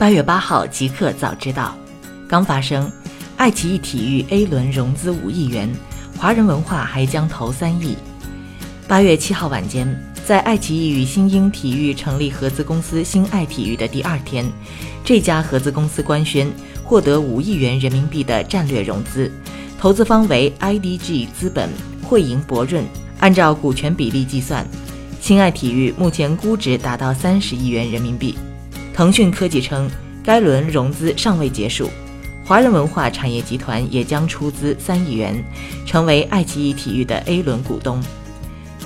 八月八号，即刻早知道，刚发生，爱奇艺体育 A 轮融资五亿元，华人文化还将投三亿。八月七号晚间，在爱奇艺与新英体育成立合资公司新爱体育的第二天，这家合资公司官宣获得五亿元人民币的战略融资，投资方为 IDG 资本、汇盈博润。按照股权比例计算，新爱体育目前估值达到三十亿元人民币。腾讯科技称，该轮融资尚未结束，华人文化产业集团也将出资三亿元，成为爱奇艺体育的 A 轮股东。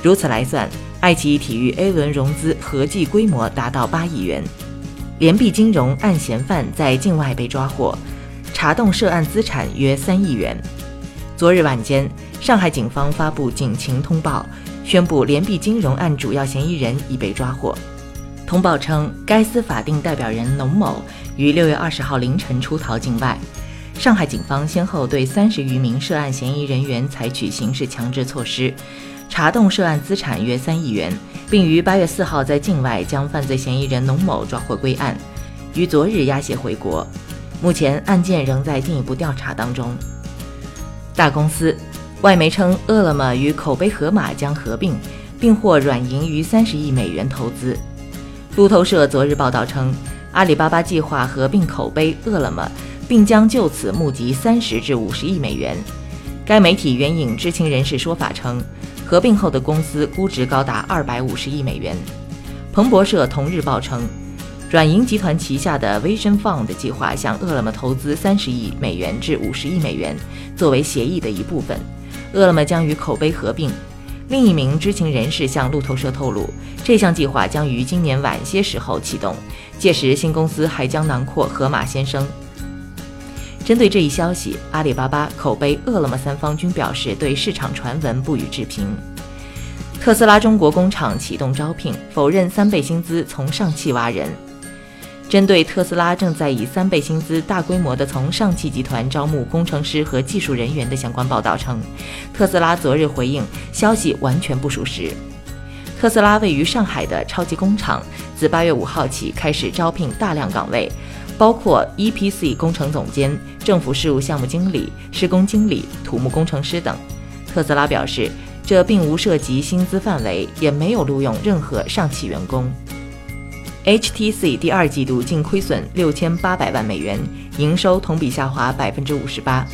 如此来算，爱奇艺体育 A 轮融资合计规模达到八亿元。联币金融案嫌犯在境外被抓获，查冻涉案资产约三亿元。昨日晚间，上海警方发布警情通报，宣布联币金融案主要嫌疑人已被抓获。通报称，该司法定代表人农某于六月二十号凌晨出逃境外。上海警方先后对三十余名涉案嫌疑人员采取刑事强制措施，查冻涉案资产约三亿元，并于八月四号在境外将犯罪嫌疑人农某抓获归案，于昨日押解回国。目前案件仍在进一步调查当中。大公司，外媒称饿了么与口碑盒马将合并，并获软银逾三十亿美元投资。路透社昨日报道称，阿里巴巴计划合并口碑、饿了么，并将就此募集三十至五十亿美元。该媒体援引知情人士说法称，合并后的公司估值高达二百五十亿美元。彭博社同日报称，软银集团旗下的 Vision Fund 计划向饿了么投资三十亿美元至五十亿美元，作为协议的一部分。饿了么将与口碑合并。另一名知情人士向路透社透露，这项计划将于今年晚些时候启动，届时新公司还将囊括盒马鲜生。针对这一消息，阿里巴巴、口碑、饿了么三方均表示对市场传闻不予置评。特斯拉中国工厂启动招聘，否认三倍薪资从上汽挖人。针对特斯拉正在以三倍薪资大规模的从上汽集团招募工程师和技术人员的相关报道称，特斯拉昨日回应，消息完全不属实。特斯拉位于上海的超级工厂自八月五号起开始招聘大量岗位，包括 EPC 工程总监、政府事务项目经理、施工经理、土木工程师等。特斯拉表示，这并无涉及薪资范围，也没有录用任何上汽员工。HTC 第二季度净亏损六千八百万美元，营收同比下滑百分之五十八。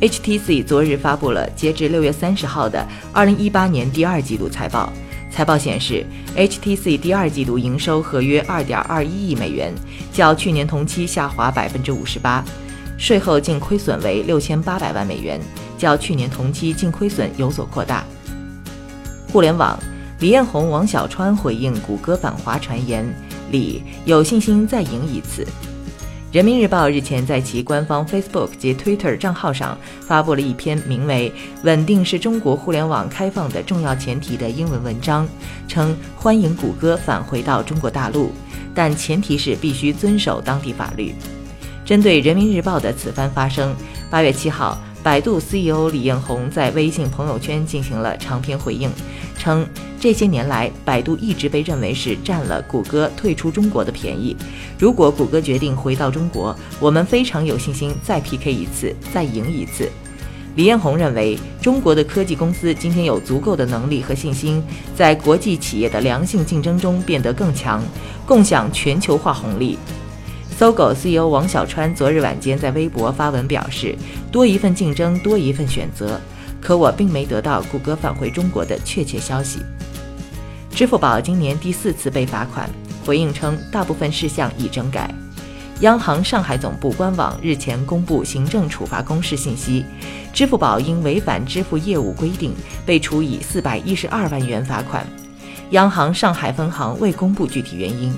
HTC 昨日发布了截至六月三十号的二零一八年第二季度财报。财报显示，HTC 第二季度营收合约二点二一亿美元，较去年同期下滑百分之五十八。税后净亏损为六千八百万美元，较去年同期净亏损有所扩大。互联网。李彦宏、王小川回应谷歌反华传言，李有信心再赢一次。人民日报日前在其官方 Facebook 及 Twitter 账号上发布了一篇名为《稳定是中国互联网开放的重要前提》的英文文章，称欢迎谷歌返回到中国大陆，但前提是必须遵守当地法律。针对人民日报的此番发声，八月七号。百度 CEO 李彦宏在微信朋友圈进行了长篇回应，称这些年来，百度一直被认为是占了谷歌退出中国的便宜。如果谷歌决定回到中国，我们非常有信心再 PK 一次，再赢一次。李彦宏认为，中国的科技公司今天有足够的能力和信心，在国际企业的良性竞争中变得更强，共享全球化红利。搜狗 CEO 王小川昨日晚间在微博发文表示：“多一份竞争，多一份选择。”可我并没得到谷歌返回中国的确切消息。支付宝今年第四次被罚款，回应称大部分事项已整改。央行上海总部官网日前公布行政处罚公示信息，支付宝因违反支付业务规定被处以四百一十二万元罚款。央行上海分行未公布具体原因。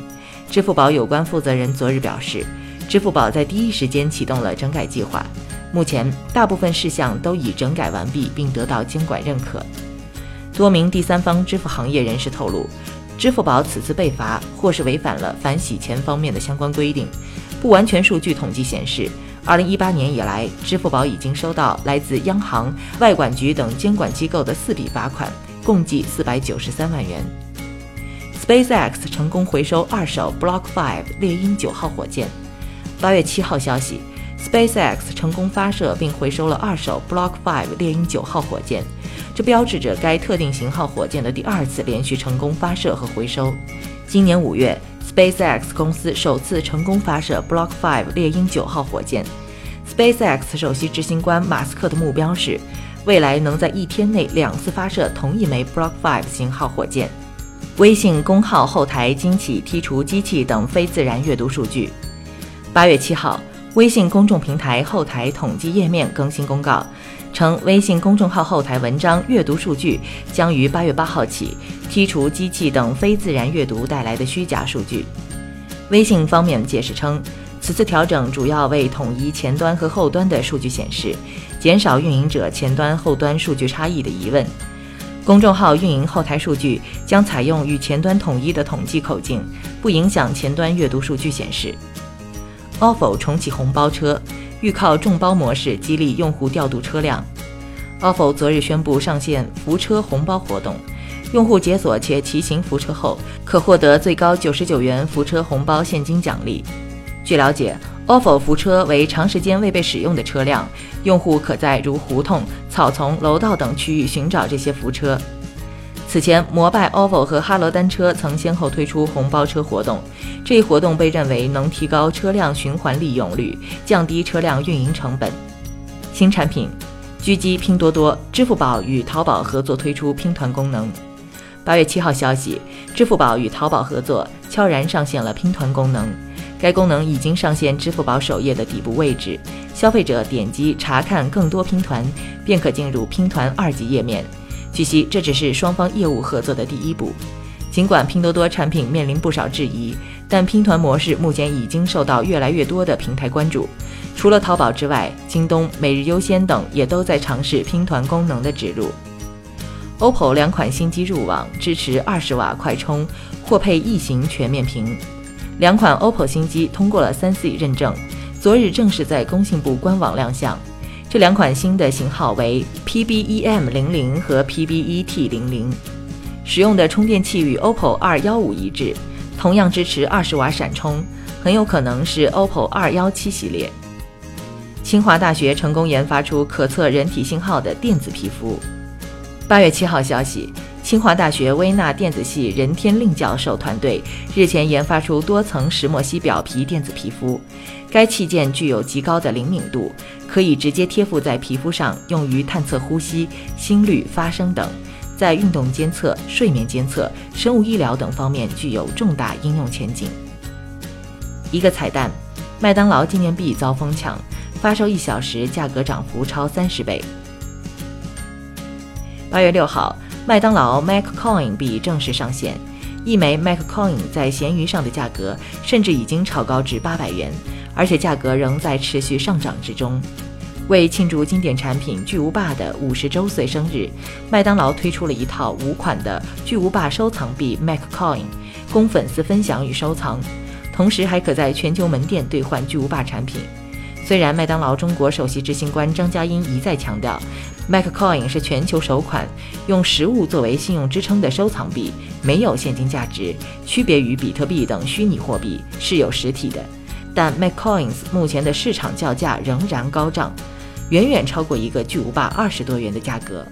支付宝有关负责人昨日表示，支付宝在第一时间启动了整改计划，目前大部分事项都已整改完毕，并得到监管认可。多名第三方支付行业人士透露，支付宝此次被罚或是违反了反洗钱方面的相关规定。不完全数据统计显示，2018年以来，支付宝已经收到来自央行、外管局等监管机构的四笔罚款，共计493万元。SpaceX 成功回收二手 Block 5猎鹰九号火箭。八月七号消息，SpaceX 成功发射并回收了二手 Block 5猎鹰九号火箭，这标志着该特定型号火箭的第二次连续成功发射和回收。今年五月，SpaceX 公司首次成功发射 Block 5猎鹰九号火箭。SpaceX 首席执行官马斯克的目标是，未来能在一天内两次发射同一枚 Block 5型号火箭。微信公号后台惊起剔除机器等非自然阅读数据。八月七号，微信公众平台后台统计页面更新公告，称微信公众号后台文章阅读数据将于八月八号起剔除机器等非自然阅读带来的虚假数据。微信方面解释称，此次调整主要为统一前端和后端的数据显示，减少运营者前端后端数据差异的疑问。公众号运营后台数据将采用与前端统一的统计口径，不影响前端阅读数据显示。ofo 重启红包车，欲靠众包模式激励用户调度车辆。ofo 昨日宣布上线扶车红包活动，用户解锁且骑行扶车后，可获得最高九十九元扶车红包现金奖励。据了解。ofo 福车为长时间未被使用的车辆，用户可在如胡同、草丛、楼道等区域寻找这些福车。此前，摩拜、ofo 和哈罗单车曾先后推出红包车活动，这一活动被认为能提高车辆循环利用率，降低车辆运营成本。新产品，狙击拼多多、支付宝与淘宝合作推出拼团功能。八月七号消息，支付宝与淘宝合作，悄然上线了拼团功能。该功能已经上线支付宝首页的底部位置，消费者点击查看更多拼团，便可进入拼团二级页面。据悉，这只是双方业务合作的第一步。尽管拼多多产品面临不少质疑，但拼团模式目前已经受到越来越多的平台关注。除了淘宝之外，京东、每日优先等也都在尝试拼团功能的植入。OPPO 两款新机入网，支持二十瓦快充，或配异形全面屏。两款 OPPO 新机通过了 3C 认证，昨日正式在工信部官网亮相。这两款新的型号为 PBEM00 和 PBET00，使用的充电器与 OPPO 215一致，同样支持20瓦闪充，很有可能是 OPPO 217系列。清华大学成功研发出可测人体信号的电子皮肤。八月七号消息。清华大学微纳电子系任天令教授团队日前研发出多层石墨烯表皮电子皮肤，该器件具有极高的灵敏度，可以直接贴附在皮肤上，用于探测呼吸、心率、发声等，在运动监测、睡眠监测、生物医疗等方面具有重大应用前景。一个彩蛋：麦当劳纪念币遭疯抢，发售一小时价格涨幅超三十倍。八月六号。麦当劳 MacCoin 币正式上线，一枚 MacCoin 在闲鱼上的价格甚至已经炒高至八百元，而且价格仍在持续上涨之中。为庆祝经典产品巨无霸的五十周岁生日，麦当劳推出了一套五款的巨无霸收藏币 MacCoin，供粉丝分享与收藏，同时还可在全球门店兑换巨无霸产品。虽然麦当劳中国首席执行官张嘉英一再强调，MacCoin 是全球首款用实物作为信用支撑的收藏币，没有现金价值，区别于比特币等虚拟货币，是有实体的。但 MacCoins 目前的市场叫价仍然高涨，远远超过一个巨无霸二十多元的价格。